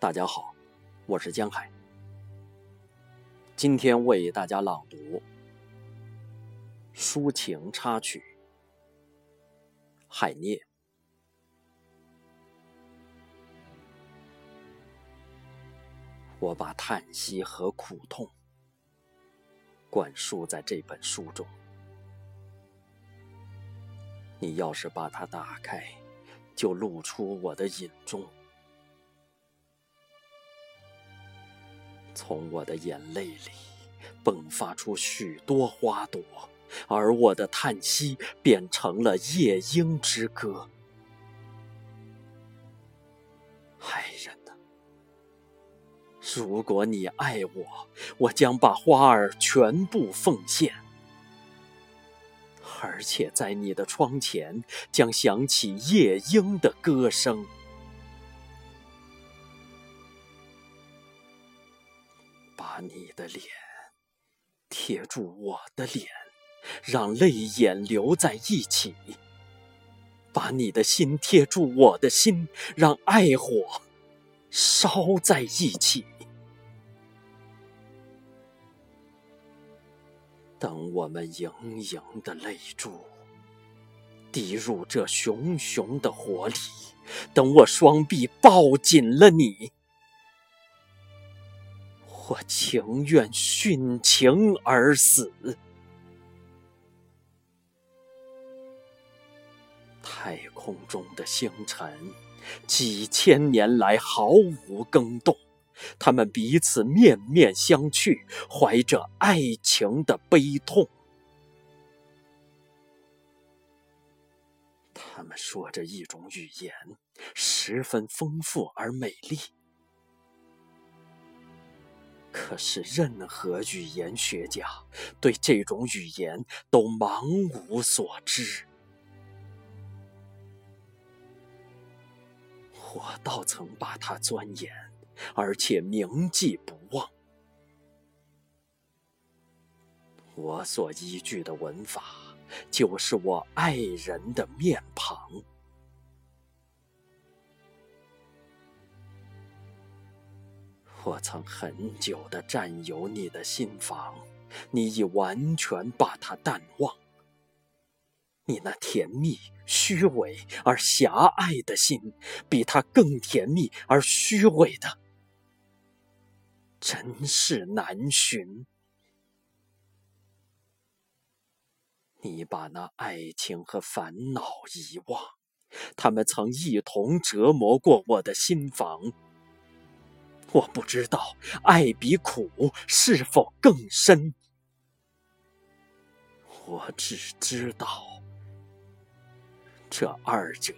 大家好，我是江海。今天为大家朗读抒情插曲《海涅》。我把叹息和苦痛灌输在这本书中。你要是把它打开，就露出我的隐衷。从我的眼泪里迸发出许多花朵，而我的叹息变成了夜莺之歌。爱人呐，如果你爱我，我将把花儿全部奉献，而且在你的窗前将响起夜莺的歌声。把你的脸贴住我的脸，让泪眼留在一起；把你的心贴住我的心，让爱火烧在一起。等我们盈盈的泪珠滴入这熊熊的火里，等我双臂抱紧了你。我情愿殉情而死。太空中的星辰，几千年来毫无更动，他们彼此面面相觑，怀着爱情的悲痛。他们说着一种语言，十分丰富而美丽。可是，任何语言学家对这种语言都茫无所知。我倒曾把它钻研，而且铭记不忘。我所依据的文法，就是我爱人的面庞。我曾很久的占有你的心房，你已完全把它淡忘。你那甜蜜、虚伪而狭隘的心，比它更甜蜜而虚伪的，真是难寻。你把那爱情和烦恼遗忘，他们曾一同折磨过我的心房。我不知道爱比苦是否更深，我只知道这二者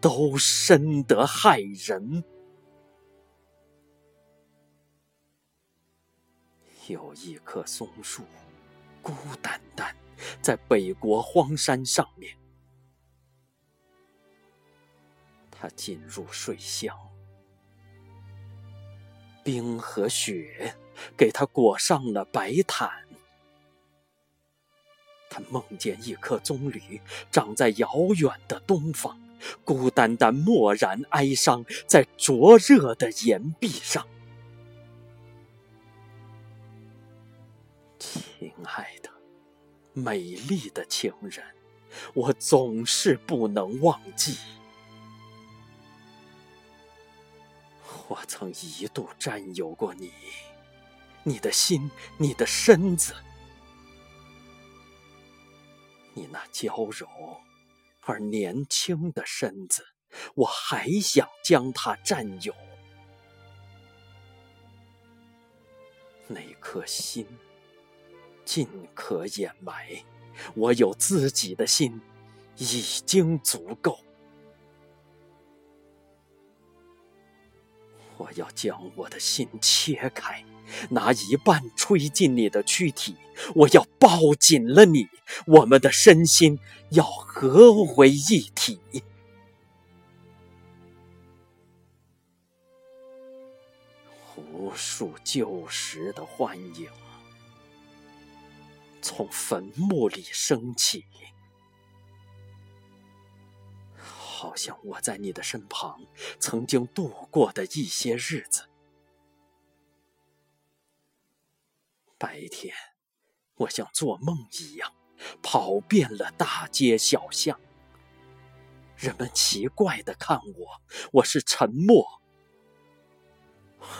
都深得害人。有一棵松树，孤单单在北国荒山上面，它进入睡乡。冰和雪给他裹上了白毯。他梦见一棵棕榈长在遥远的东方，孤单单、默然、哀伤，在灼热的岩壁上。亲爱的，美丽的情人，我总是不能忘记。我曾一度占有过你，你的心，你的身子，你那娇柔而年轻的身子，我还想将它占有。那颗心尽可掩埋，我有自己的心，已经足够。我要将我的心切开，拿一半吹进你的躯体。我要抱紧了你，我们的身心要合为一体。无数旧时的幻影从坟墓里升起，好像我在你的身旁曾经度过的一些日子。白天，我像做梦一样跑遍了大街小巷，人们奇怪的看我，我是沉默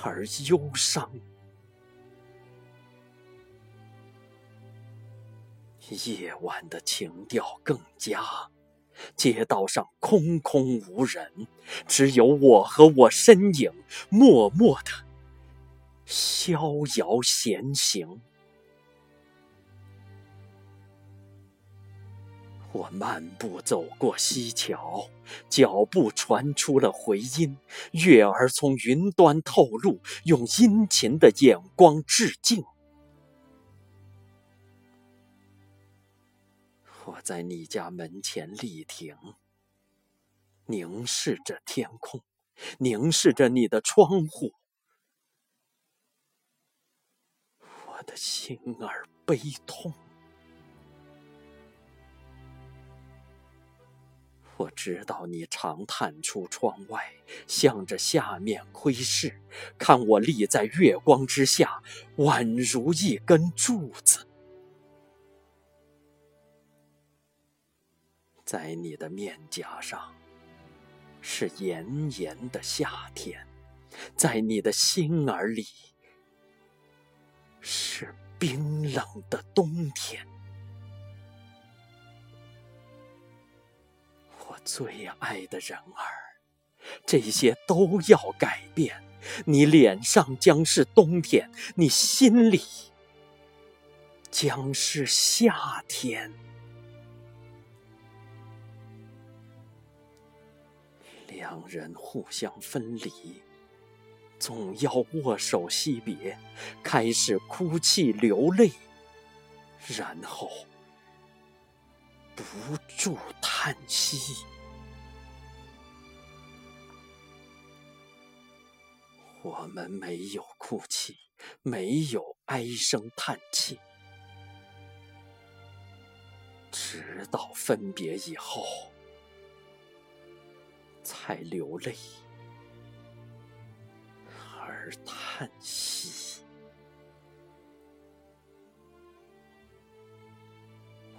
而忧伤。夜晚的情调更佳。街道上空空无人，只有我和我身影，默默的逍遥闲行。我漫步走过西桥，脚步传出了回音，月儿从云端透露，用殷勤的眼光致敬。我在你家门前立停，凝视着天空，凝视着你的窗户，我的心儿悲痛。我知道你常探出窗外，向着下面窥视，看我立在月光之下，宛如一根柱子。在你的面颊上，是炎炎的夏天；在你的心儿里，是冰冷的冬天。我最爱的人儿，这些都要改变。你脸上将是冬天，你心里将是夏天。两人互相分离，总要握手惜别，开始哭泣流泪，然后不住叹息。我们没有哭泣，没有唉声叹气，直到分别以后。才流泪而叹息。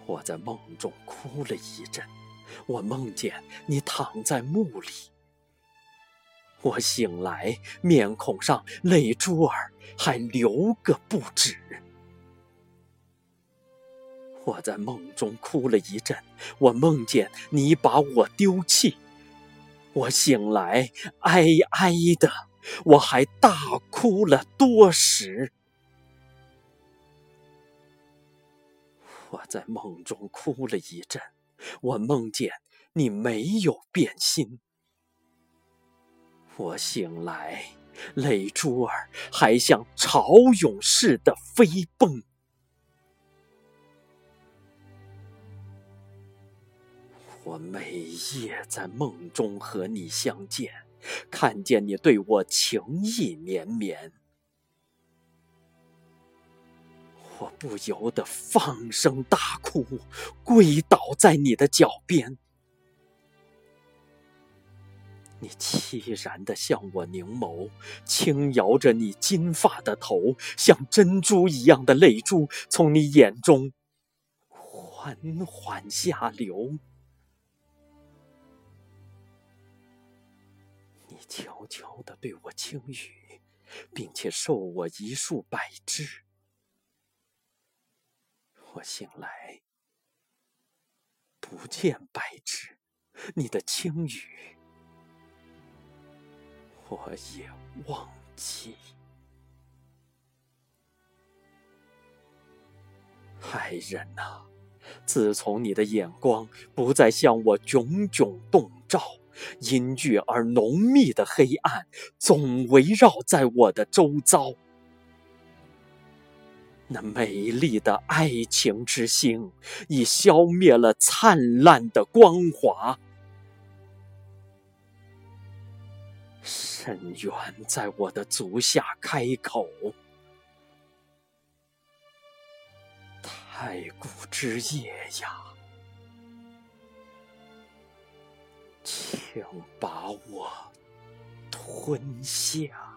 我在梦中哭了一阵，我梦见你躺在墓里。我醒来，面孔上泪珠儿还流个不止。我在梦中哭了一阵，我梦见你把我丢弃。我醒来，哀哀的，我还大哭了多时。我在梦中哭了一阵，我梦见你没有变心。我醒来，泪珠儿还像潮涌似的飞蹦。我每夜在梦中和你相见，看见你对我情意绵绵，我不由得放声大哭，跪倒在你的脚边。你凄然的向我凝眸，轻摇着你金发的头，像珍珠一样的泪珠从你眼中缓缓下流。你悄悄的对我轻语，并且授我一束柏枝。我醒来，不见柏枝，你的轻语，我也忘记。爱人呐，自从你的眼光不再向我炯炯洞照。阴郁而浓密的黑暗总围绕在我的周遭，那美丽的爱情之星已消灭了灿烂的光华，深渊在我的足下开口，太古之夜呀！想把我吞下。